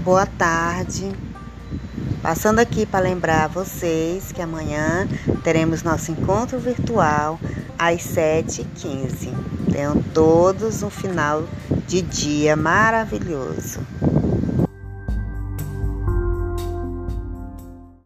boa tarde. Passando aqui para lembrar vocês que amanhã teremos nosso encontro virtual às 7h15. Tenham todos um final de dia maravilhoso.